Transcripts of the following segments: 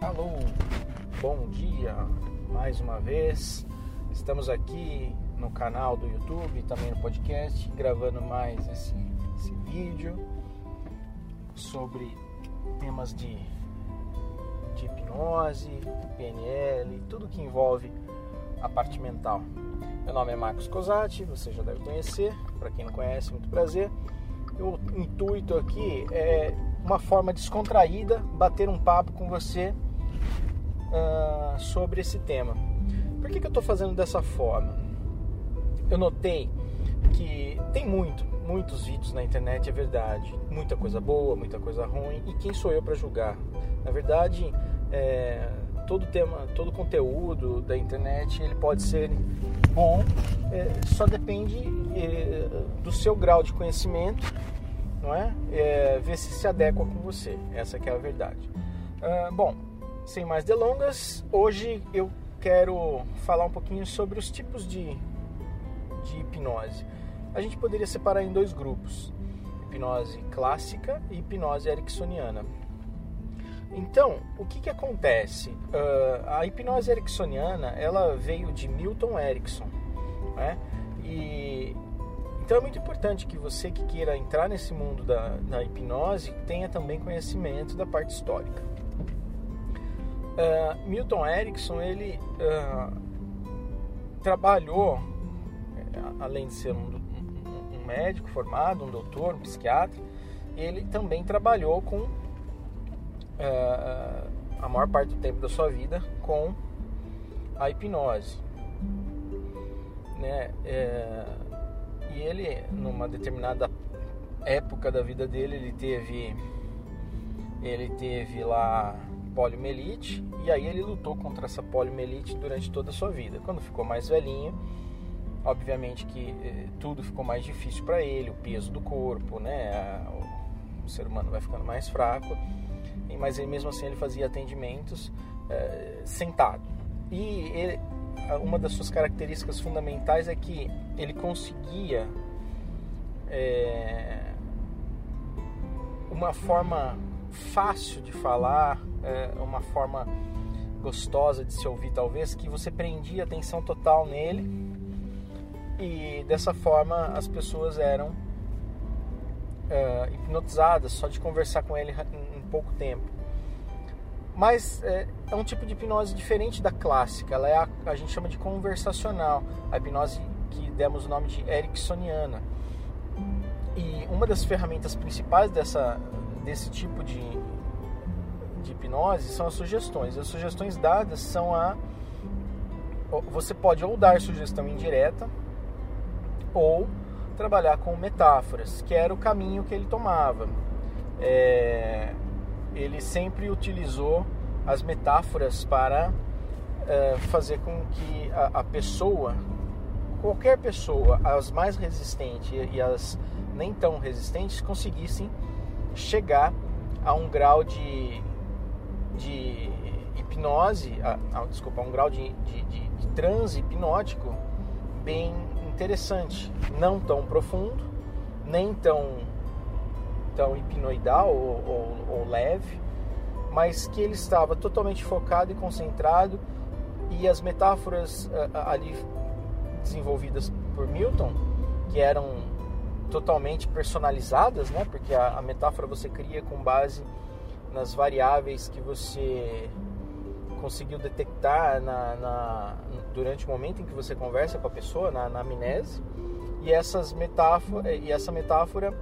Alô, bom dia mais uma vez. Estamos aqui no canal do YouTube, também no podcast, gravando mais esse, esse vídeo sobre temas de, de hipnose, PNL, tudo que envolve a parte mental. Meu nome é Marcos Cosati, você já deve conhecer, para quem não conhece, muito prazer. O intuito aqui é uma forma descontraída bater um papo com você uh, sobre esse tema. Por que, que eu estou fazendo dessa forma? Eu notei que tem muito, muitos vídeos na internet, é verdade. Muita coisa boa, muita coisa ruim. E quem sou eu para julgar? Na verdade, é, todo tema, todo conteúdo da internet ele pode ser bom, é, só depende é, do seu grau de conhecimento, não é? é? Ver se se adequa com você. Essa é a verdade. Ah, bom, sem mais delongas, hoje eu quero falar um pouquinho sobre os tipos de, de hipnose. A gente poderia separar em dois grupos: hipnose clássica e hipnose ericksoniana. Então, o que, que acontece? Uh, a hipnose ericksoniana ela veio de Milton Erickson, né? E então é muito importante que você que queira entrar nesse mundo da, da hipnose tenha também conhecimento da parte histórica. Uh, Milton Erickson ele uh, trabalhou, além de ser um, um, médico formado, um doutor, um psiquiatra, ele também trabalhou com uh, a maior parte do tempo da sua vida com a hipnose. Né? É, e ele, numa determinada época da vida dele, ele teve, ele teve lá poliomielite e aí ele lutou contra essa poliomielite durante toda a sua vida. Quando ficou mais velhinho, obviamente que eh, tudo ficou mais difícil para ele, o peso do corpo, né? O, o ser humano vai ficando mais fraco mas ele, mesmo assim ele fazia atendimentos é, sentado. E ele, uma das suas características fundamentais é que ele conseguia é, uma forma fácil de falar, é, uma forma gostosa de se ouvir talvez, que você prendia atenção total nele e dessa forma as pessoas eram uh, hipnotizadas só de conversar com ele pouco tempo. Mas é, é, um tipo de hipnose diferente da clássica, ela é a, a gente chama de conversacional, a hipnose que demos o nome de ericksoniana. E uma das ferramentas principais dessa, desse tipo de, de hipnose são as sugestões. As sugestões dadas são a. Você pode ou dar sugestão indireta ou trabalhar com metáforas, que era o caminho que ele tomava. É, ele sempre utilizou as metáforas para uh, fazer com que a, a, pessoa, qualquer pessoa, as mais resistentes e as nem tão resistentes, conseguissem chegar a um grau de, de hipnose, a, a, desculpa, a um grau de, de, de, de transe hipnótico bem interessante, não tão profundo, nem tão tão hipnoidal ou, ou, ou leve, mas que ele estava totalmente focado e concentrado. E as metáforas uh, ali desenvolvidas por Milton, que eram totalmente personalizadas, né? Porque a, a, metáfora você cria com base nas variáveis que você conseguiu detectar na, na, durante o momento em que você conversa com a pessoa, na, na amnese e, essas metáfora, e essa metáfora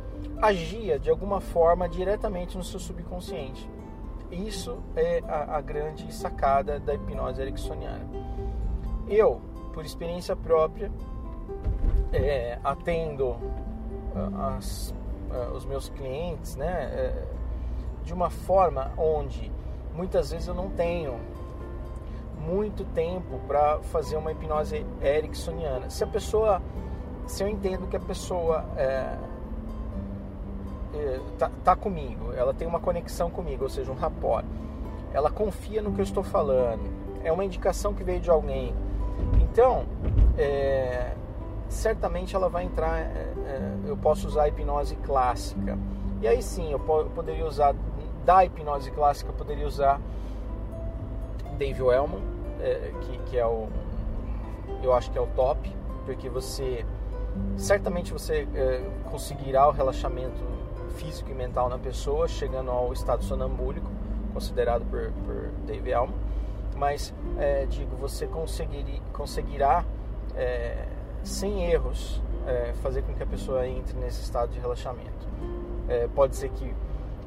agia de alguma forma diretamente no seu subconsciente. Isso é a, a grande sacada da hipnose ericksoniana. Eu, por experiência própria, é, atendo as, os meus clientes né, é, de uma forma onde muitas vezes eu não tenho muito tempo para fazer uma hipnose ericksoniana. Se a pessoa se eu entendo que a pessoa é, é, tá, tá, comigo, ela tem uma conexão comigo, ou seja, um rapport, ela confia no que eu estou falando, é uma indicação que veio de alguém. Então, é, certamente ela vai entrar, é, é, eu posso usar a hipnose clássica. E aí sim, eu, poderia usar, da hipnose clássica, eu poderia usar Dave Wellman, é, que, que é o eu acho que é o top, porque você certamente você é, conseguirá o relaxamento físico e mental na pessoa, chegando ao estado sonambúlico, considerado por, por Dave Elman. Mas, é, digo, você conseguir, conseguirá, é, sem erros, é, fazer com que a pessoa entre nesse estado de relaxamento. É, pode ser que,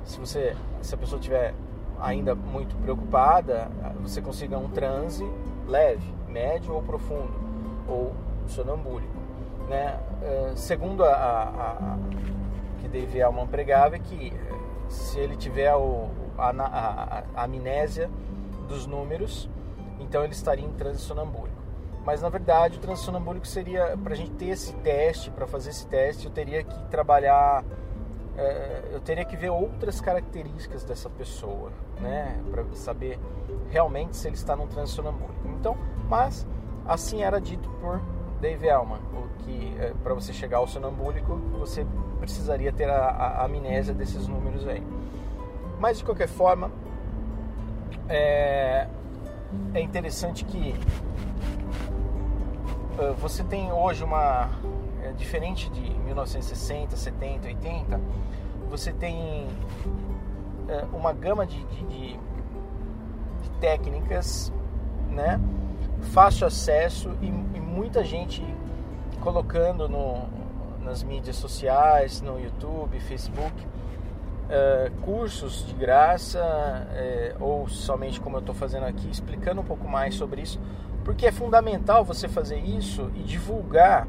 se, você, se a pessoa estiver ainda muito preocupada, você consiga um transe leve, médio ou profundo, ou sonambúlico. Né? É, segundo a, a, a que Dave Elman pregava, é que eh, se ele tiver o, a, a, a amnésia dos números, então ele estaria em transe sonambúlico. Mas na verdade o transe sonambúlico seria, para a gente ter esse teste, para fazer esse teste, eu teria que trabalhar, é, eu teria que ver outras características dessa pessoa, né, para saber realmente se ele está num transe sonambúlico. Então, mas assim era dito por Dave Elman, o que é, para você chegar ao sonambúlico você precisaria ter a, a, amnésia desses números aí. Mas de qualquer forma, é, é interessante que você tem hoje uma. É, diferente de 1960, 70, 80, você tem uh, uma gama de, de, de, de, técnicas, né? fácil acesso e, e muita gente colocando no, nas mídias sociais, no YouTube, Facebook, uh, cursos de graça uh, ou somente como eu estou fazendo aqui, explicando um pouco mais sobre isso, porque é fundamental você fazer isso e divulgar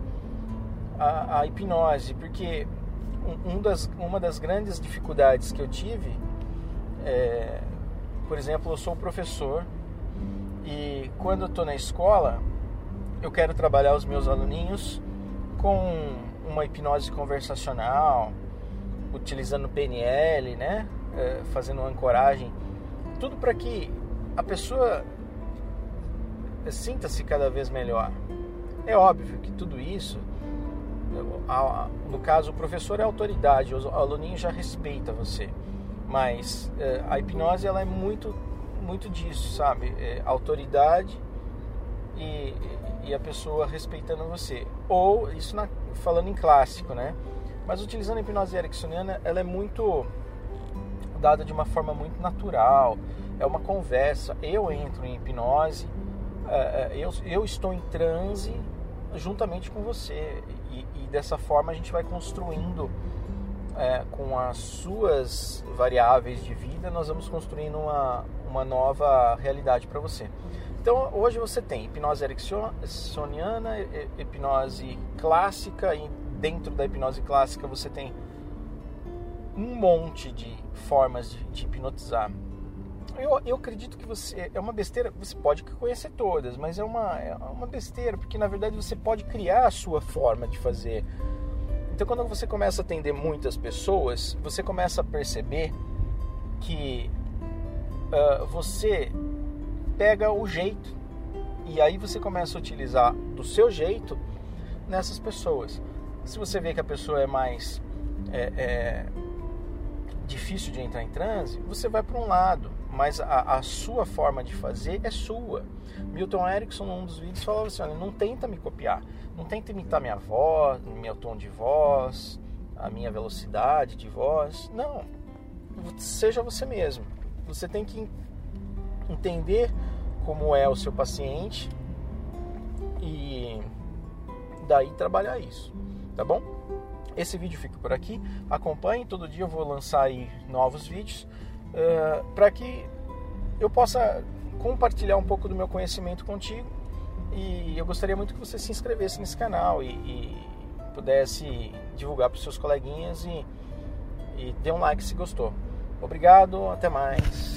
a, a hipnose, porque um, um das, uma das grandes dificuldades que eu tive, é, por exemplo, eu sou professor e quando eu estou na escola, eu quero trabalhar os meus aluninhos com uma hipnose conversacional, utilizando PNL, né? É, fazendo ancoragem, tudo para que a pessoa sinta-se cada vez melhor. É óbvio que tudo isso, no caso, o professor é autoridade, o aluninho já respeita você, mas é, a hipnose ela é muito, muito disso, sabe? É autoridade e, e a pessoa respeitando você. Ou isso na, falando em clássico, né? Mas utilizando a hipnose ericksoniana, ela é muito dada de uma forma muito natural. É uma conversa. Eu entro em hipnose, eu, eu estou em transe juntamente com você. E, e dessa forma a gente vai construindo é, com as suas variáveis de vida, nós vamos construindo uma, uma nova realidade para você. Então hoje você tem hipnose ericksoniana, hipnose clássica e dentro da hipnose clássica você tem um monte de formas de, de hipnotizar. Eu, eu, acredito que você é uma besteira, você pode conhecer todas, mas é uma, é uma besteira, porque na verdade você pode criar a sua forma de fazer. Então quando você começa a atender muitas pessoas, você começa a perceber que uh, você pega o jeito e aí você começa a utilizar do seu jeito nessas pessoas. Se você vê que a pessoa é mais é, é, difícil de entrar em transe, você vai para um lado, mas a, a, sua forma de fazer é sua. Milton Erickson, num dos vídeos, falava assim: olha, não tenta me copiar, não tenta imitar minha voz, meu tom de voz, a minha velocidade de voz. Não, seja você mesmo. Você tem que entender como é o seu paciente e daí trabalhar isso, tá bom? Esse vídeo fica por aqui. Acompanhe, todo dia eu vou lançar novos vídeos eh, para que eu possa compartilhar um pouco do meu conhecimento contigo. E eu gostaria muito que você se inscrevesse nesse canal e, e pudesse divulgar para os seus coleguinhas e, e dê um like se gostou. Obrigado, até mais.